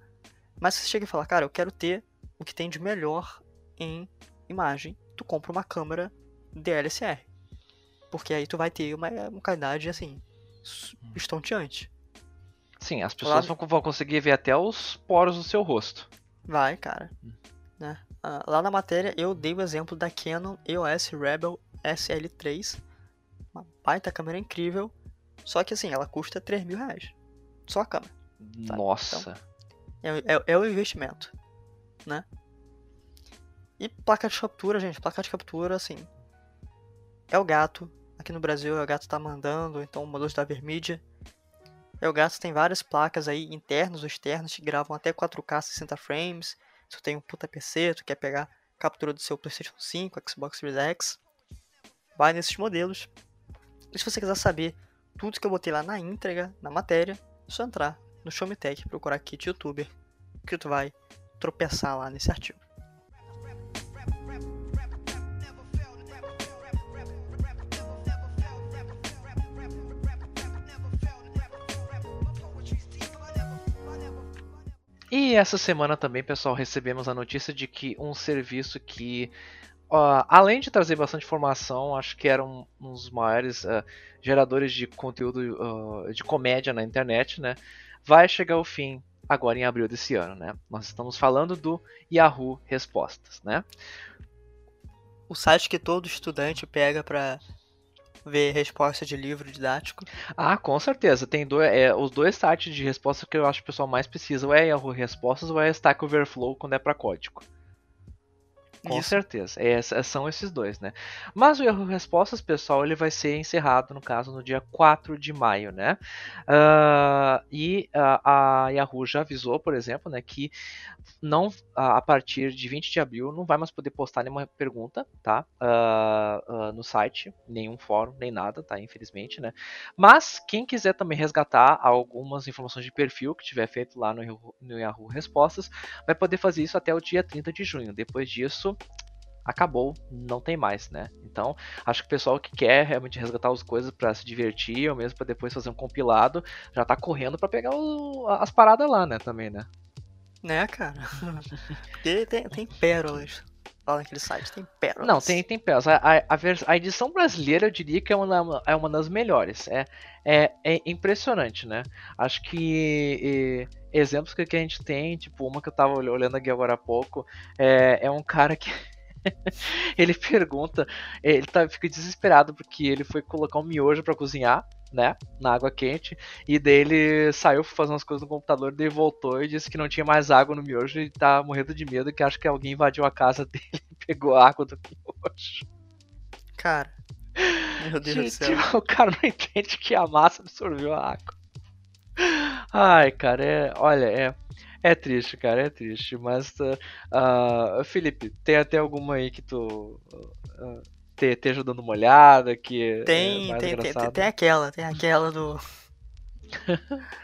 mas se você chega e fala, cara, eu quero ter o que tem de melhor em imagem, tu compra uma câmera DLSR. Porque aí tu vai ter uma, uma qualidade, assim, estonteante. Sim, as pessoas lá... vão conseguir ver até os poros do seu rosto. Vai, cara. Hum. Né? Ah, lá na matéria eu dei o exemplo da Canon EOS Rebel SL3. Uma baita câmera incrível. Só que assim, ela custa 3 mil reais. Só a câmera. Tá? Nossa. Então, é, é, é o investimento. Né? E placa de captura, gente. Placa de captura, assim. É o gato. Aqui no Brasil, o Gato está mandando, então o modelo da Vermídia. O Gato tem várias placas aí, internas ou externas, que gravam até 4K 60 frames. Se tu tem um puta PC, tu quer pegar captura do seu PlayStation 5, Xbox Series X, vai nesses modelos. E se você quiser saber tudo que eu botei lá na entrega, na matéria, é só entrar no Show Me Tech, procurar kit youtuber, que tu vai tropeçar lá nesse artigo. E essa semana também, pessoal, recebemos a notícia de que um serviço que, uh, além de trazer bastante informação, acho que era um, um dos maiores uh, geradores de conteúdo uh, de comédia na internet, né? Vai chegar ao fim agora em abril desse ano, né? Nós estamos falando do Yahoo Respostas, né? O site que todo estudante pega para ver resposta de livro didático? Ah, com certeza. Tem dois, é, os dois sites de resposta que eu acho que o pessoal mais precisa. Ou é Yahoo Respostas ou é Stack Overflow quando é para código. Com certeza. É, são esses dois, né? Mas o Yahoo Respostas, pessoal, ele vai ser encerrado, no caso, no dia 4 de maio, né? Uh, e uh, a Yahoo já avisou, por exemplo, né, que não a partir de 20 de abril não vai mais poder postar nenhuma pergunta, tá? Uh, no site, nenhum fórum, nem nada, tá? Infelizmente, né? Mas quem quiser também resgatar algumas informações de perfil que tiver feito lá no no Yahoo Respostas, vai poder fazer isso até o dia 30 de junho. Depois disso, acabou, não tem mais, né? Então, acho que o pessoal que quer realmente resgatar as coisas para se divertir, ou mesmo para depois fazer um compilado, já tá correndo para pegar o, as paradas lá, né, também, né? Né, cara? Porque tem, tem pérolas Lá naquele site tem pérolas. Não, tem, tem pérolas. A, a, a, edição brasileira eu diria que é uma, é uma das melhores. É, é, é impressionante, né? Acho que eh, exemplos que, que a gente tem, tipo, uma que eu tava ol- olhando aqui agora há pouco, é, é um cara que. ele pergunta, ele tá, fica desesperado porque ele foi colocar um miojo pra cozinhar, né? Na água quente. E daí ele saiu fazer umas coisas no computador, daí voltou e disse que não tinha mais água no miojo e tá morrendo de medo que acha que alguém invadiu a casa dele e pegou a água do miojo. Cara. Meu Deus do Gente, céu. o cara não entende que a massa absorveu a água. Ai, cara, é. Olha, é. É triste, cara, é triste. Mas, ah, Felipe, tem até alguma aí que tu ah, te- esteja dando uma olhada, que é Tem, mais tem, tem, tem, aquela, tem aquela do.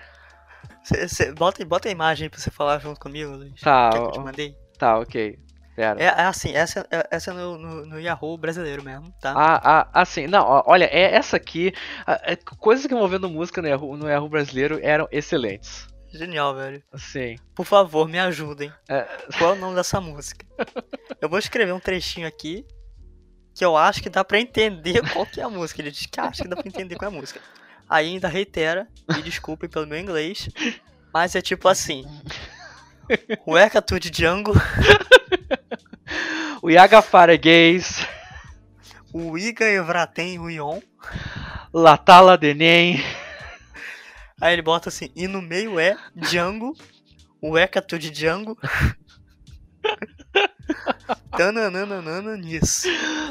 Cê, cê- bota, bota a imagem aí pra você falar junto comigo, Luiz. Tá, que é que eu te mandei. tá, ok. Pera. É, é assim, essa, é- essa é no, no, no Yahoo brasileiro mesmo, tá? Ah, ah, assim, não, olha, é essa aqui, ah, é, coisas que envolvendo música no Yahoo, no Yahoo brasileiro eram excelentes. Genial, velho. Assim, Por favor, me ajudem. É. Qual é o nome dessa música? Eu vou escrever um trechinho aqui que eu acho que dá pra entender qual que é a música. Ele diz que acha que dá pra entender qual é a música. Aí ainda reitera, me desculpem pelo meu inglês, mas é tipo assim. Weka tu de Django, o Yagafara Gays, o Iga Evratem Ruion. Latala Denem, Aí ele bota assim, e no meio é Django, Weka tu de Django. Tananana nisso.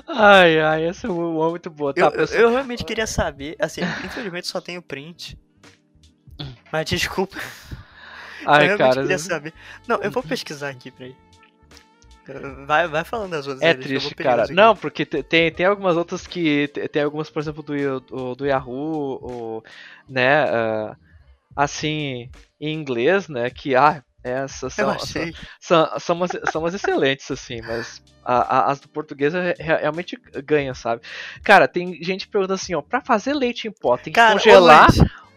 ai, ai, essa é uma muito boa, tá, Eu, eu, pessoal? eu realmente queria saber, assim, infelizmente só tenho print. Mas desculpa, eu Ai, realmente cara, queria saber. Não, eu vou pesquisar aqui pra aí. Vai, vai falando as outras é eu triste, cara. Não, porque te- tem, tem algumas outras que. te- Tem algumas, por exemplo, do, do, do Yahoo, o, né? ah, assim, em inglês, né? Que, ah, essas Eu são, achei. são, são, umas, são umas excelentes, assim, mas a- a- as do português é- é- realmente ganham, sabe? Cara, tem gente perguntando assim, ó, pra fazer leite em pó, tem que Cara, congelar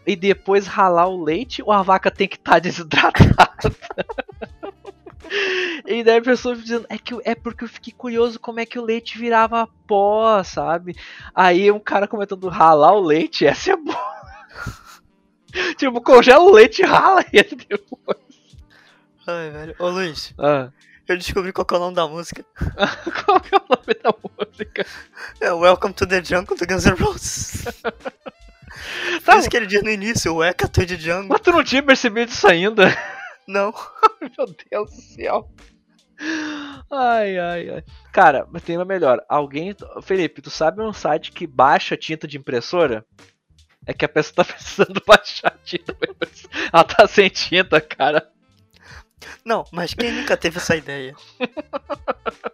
e depois ralar o leite ou a vaca tem que estar desidratada? e daí a pessoa dizendo, é, que, é porque eu fiquei curioso como é que o leite virava pó, sabe? Aí um cara comentando ralar o leite, essa é boa. tipo, congela o leite e rala ele depois. Ai, velho. Ô Luiz, Ah, eu descobri qual que é o nome da música. qual que é o nome da música? É Welcome to the Jungle do Guns N' Roses. Tá, isso que ele diz no início, Weka tu de Django. mas tu não tinha percebido isso ainda? Não. Meu Deus do céu. Ai, ai, ai. Cara, mas tem uma melhor. Alguém. Felipe, tu sabe um site que baixa tinta de impressora? É que a pessoa tá precisando baixar tinta. Ela tá sem tinta, cara. Não, mas quem nunca teve essa ideia?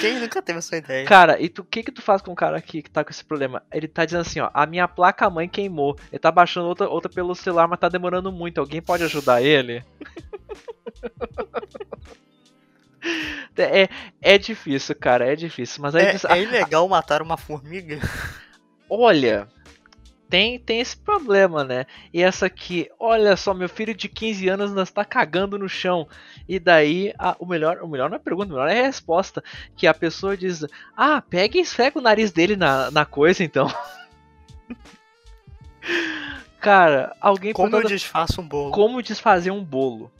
Quem nunca teve essa ideia? Cara, e tu, o que que tu faz com o cara aqui que tá com esse problema? Ele tá dizendo assim, ó, a minha placa mãe queimou. Ele tá baixando outra, outra pelo celular, mas tá demorando muito. Alguém pode ajudar ele? é, é difícil, cara, é difícil. Mas aí É, diz- é ilegal matar uma formiga? Olha, tem, tem esse problema, né? E essa aqui, olha só, meu filho de 15 anos ainda está cagando no chão. E daí, a- o, melhor, o melhor não é pergunta, o melhor é a resposta. Que a pessoa diz: Ah, pega e esfrega o nariz dele na, na coisa então. Cara, alguém Como eu desfaço um bolo? como desfazer um bolo.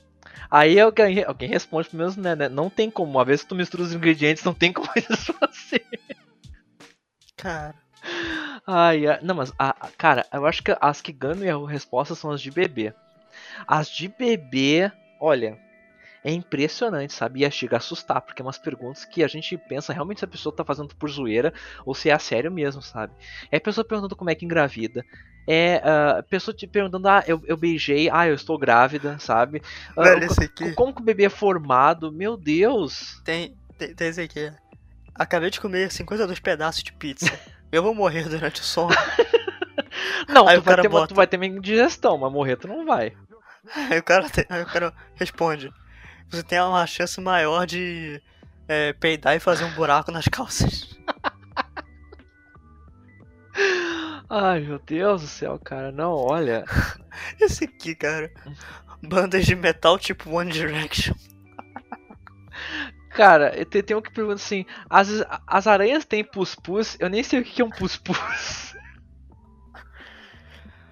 Aí alguém, alguém responde pelo menos, né, né? Não tem como. Uma vez que tu mistura os ingredientes, não tem como desfazer. Cara, Ai, ai, não, mas, a, cara, eu acho que as que ganham a resposta são as de bebê. As de bebê, olha, é impressionante, sabe? E chega a assustar, porque é umas perguntas que a gente pensa realmente se a pessoa tá fazendo por zoeira ou se é a sério mesmo, sabe? É a pessoa perguntando como é que engravida. É a pessoa te perguntando, ah, eu, eu beijei, ah, eu estou grávida, sabe? Velho, co- esse aqui como que o bebê é formado? Meu Deus! tem, tem, tem esse aqui. Acabei de comer 52 pedaços de pizza. Eu vou morrer durante o sono. Não, Aí tu o vai, cara ter bota- tu vai ter uma indigestão, mas morrer tu não vai. Aí o cara, tem- aí o cara responde: Você tem uma chance maior de é, peidar e fazer um buraco nas calças. Ai, meu Deus do céu, cara. Não, olha. Esse aqui, cara. Bandas de metal tipo One Direction. Cara, tem, tem um que pergunta assim: as, as aranhas têm pus-pus? Eu nem sei o que é um pus-pus.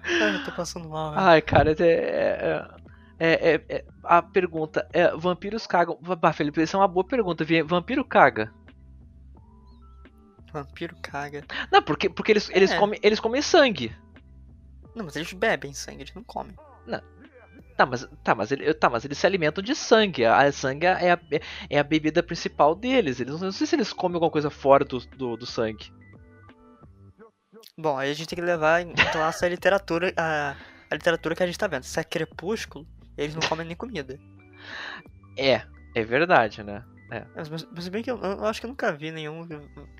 Ai, eu tô passando mal, velho. Ai, cara, é, é, é, é, é- a pergunta é: vampiros cagam? Bah, Felipe, essa é uma boa pergunta. Vampiro caga? Vampiro caga. Não, porque, porque eles, eles, É. comem, eles comem sangue. Não, mas eles bebem sangue, eles não comem. Tá, mas, tá, mas, ele, tá, mas eles se alimentam de sangue. A, sangue é a, é a bebida principal deles. Eles não sei se eles comem alguma coisa fora do, do, do sangue. Bom, aí a gente tem que levar em classe a literatura, a, a literatura que a gente tá vendo. Se é crepúsculo, eles não comem nem comida. É, é verdade, né? Mas, mas, mas bem que eu, eu acho que eu nunca vi nenhum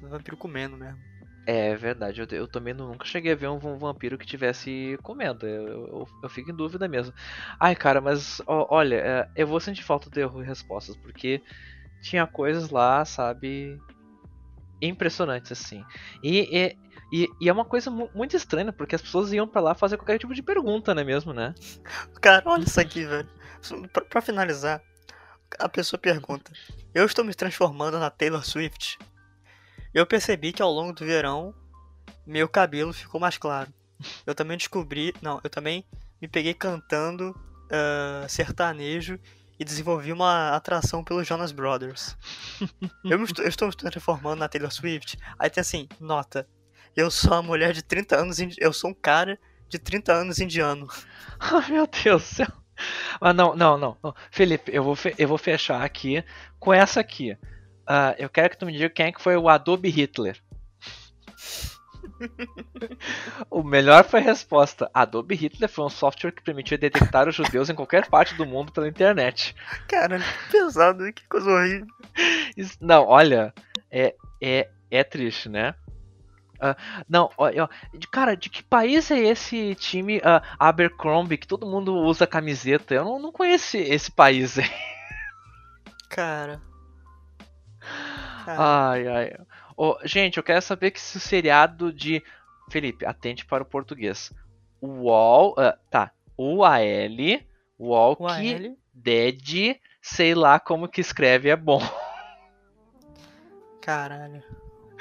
vampiro comendo mesmo. É verdade, eu, eu também nu- nunca cheguei a ver um, um vampiro que tivesse comendo. Eu, eu, eu fico em dúvida mesmo. Ai, cara, mas ó, olha, é, eu vou sentir falta de respostas, porque tinha coisas lá, sabe, impressionantes assim. E, e, e, e é uma coisa mu- muito estranha, porque as pessoas iam pra lá fazer qualquer tipo de pergunta, não é mesmo, né? Cara, olha isso aqui, velho. Pra, pra finalizar, a pessoa pergunta: Eu estou me transformando na Taylor Swift? Eu percebi que ao longo do verão meu cabelo ficou mais claro. Eu também descobri. Não, eu também me peguei cantando ah, sertanejo e desenvolvi uma atração pelos Jonas Brothers. Eu, estou, eu estou me transformando na Taylor Swift. Aí tem assim: Nota. Eu sou uma mulher de 30 anos. Eu sou um cara de 30 anos indiano. Ai, meu Deus do céu. Mas não, não, não, não. Felipe, eu vou, eu vou fechar aqui com essa aqui. Ah, eu quero que tu me diga quem é que foi o Adobe Hitler. o melhor foi a resposta. Adobe Hitler foi um software que permitia detectar os judeus em qualquer parte do mundo pela internet. Cara, que pesado, que coisa horrível. Isso- não, olha, é, é, é triste, né? Ah, não, ó, de- cara, de que país é esse time ah, Abercrombie que todo mundo usa camiseta? Eu não, não conheço esse país. Cara. Ai, ai. Ô, gente, eu quero saber que se o seriado de. Felipe, atente para o português. UOL. ah, tá. UAL. Walk. Dead. Sei lá como que escreve é bom. Caralho.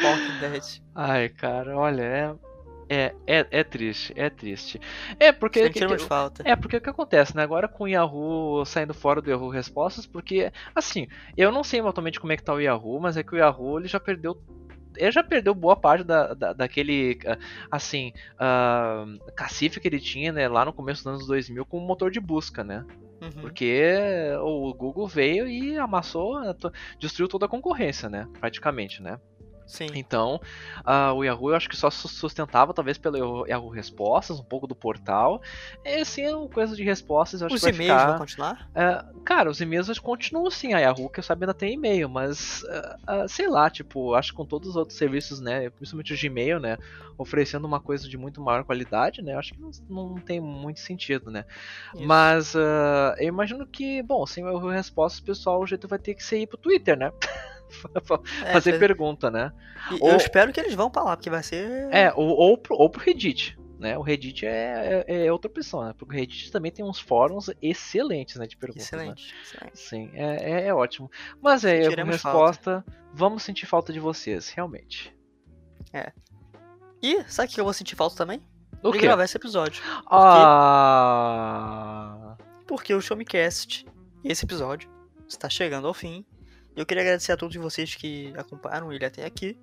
Walking Dead. Ai, cara, olha, é. É, é, é triste, é triste. É porque. Sem tira de falta. É, porque o que acontece, né? Agora com o Yahoo saindo fora do Yahoo Respostas, porque, assim, eu não sei atualmente como é que tá o Yahoo, mas é que o Yahoo ele já perdeu. Ele já perdeu boa parte da, da- daquele, ah, assim, ah, cacife que ele tinha, né, lá no começo dos anos 2000 com o motor de busca, né? Uhum. Porque o Google veio e amassou, to- destruiu toda a concorrência, né? Praticamente, né? Sim. Então, ah, o Yahoo eu acho que só su- sustentava talvez pelo Yahoo- Respostas, um pouco do portal. E uma coisa de respostas eu acho Os que vai e-mails ficar... vão continuar? É, cara, os e-mails continuam sim, a Yahoo, que eu sabia ainda tem e-mail, mas ah, sei lá, tipo, acho que com todos os outros serviços, né, principalmente o Gmail, né, oferecendo uma coisa de muito maior qualidade, né, acho que não, não tem muito sentido, né. Isso. Mas eu imagino que, bom, sem o Yahoo Respostas, pessoal, o jeito vai ter que ser ir pro Twitter, né, fazer faz- pergunta, né. ou- Eu espero que eles vão pra lá, porque vai ser. É, ou, ou, pro, ou pro Reddit. Né? O Reddit é, é, é outra opção, né? Porque o Reddit também tem uns fóruns excelentes né, de perguntas. né? Excelente, excelente. Sim, é, é, é ótimo. Mas é, Sentiremos resposta, vamos sentir falta de vocês, realmente. E sabe o que eu vou sentir falta também? O de quê? gravar esse episódio. Ah, Porque o Showmecast, esse episódio, está chegando ao fim. E eu queria agradecer a todos vocês que acompanharam ele até aqui.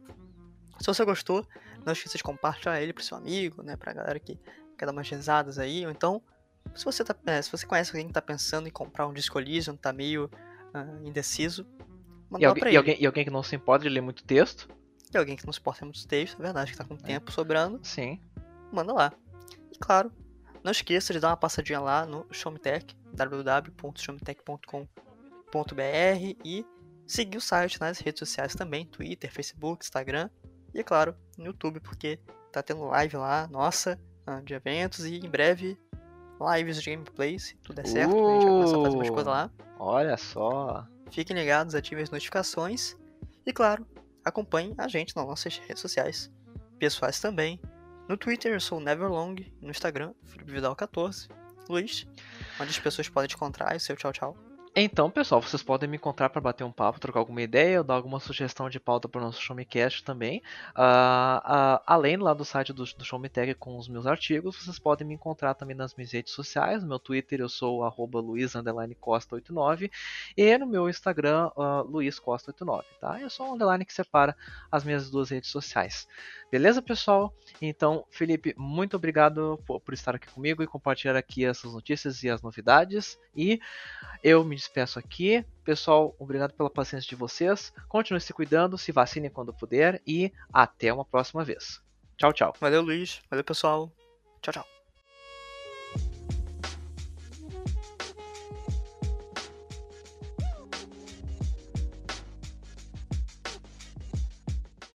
Se você gostou, não esqueça de compartilhar ele pro seu amigo, né? Pra galera que quer dar umas risadas aí. Ou então, se você, tá, é, se você conhece alguém que tá pensando em comprar um Disco Elysium, tá meio ah, indeciso, manda e, pra e, ele. alguém, e alguém que não se importa de ler muito texto? E alguém que não suporta muitos textos, é verdade, que tá com tempo sobrando, Sim. manda lá. E claro, não esqueça de dar uma passadinha lá no Showmetech, www.showmetech.com.br e seguir o site nas redes sociais também, Twitter, Facebook, Instagram e, é claro, no YouTube, porque tá tendo live lá, nossa, ah, de eventos e em breve lives de gameplay, se tudo der certo, a gente vai começar a fazer umas Uh. coisas lá. Olha só. Fiquem ligados, ativem as notificações e, claro, acompanhem a gente nas nossas redes sociais, pessoais também. No Twitter eu sou Neverlong, no Instagram, Felipe Vidal14. Luiz, onde as pessoas podem te encontrar e o seu tchau tchau. Então, pessoal, vocês podem me encontrar para bater um papo, trocar alguma ideia, dar alguma sugestão de pauta para o nosso Showmecast também. Uh, uh, além lá do site do, do Showmetag com os meus artigos, vocês podem me encontrar também nas minhas redes sociais. No meu Twitter eu sou luiz_costa89 e no meu Instagram uh, luizcosta89, tá? É só um underline que separa as minhas duas redes sociais. Beleza, pessoal? Então, Felipe, muito obrigado por, por estar aqui comigo e compartilhar aqui essas notícias e as novidades. E eu me despeço aqui. Pessoal, obrigado pela paciência de vocês. Continue se cuidando, se vacinem quando puder e até uma próxima vez. Tchau, tchau. Valeu, Luiz. Valeu, pessoal. Tchau, tchau.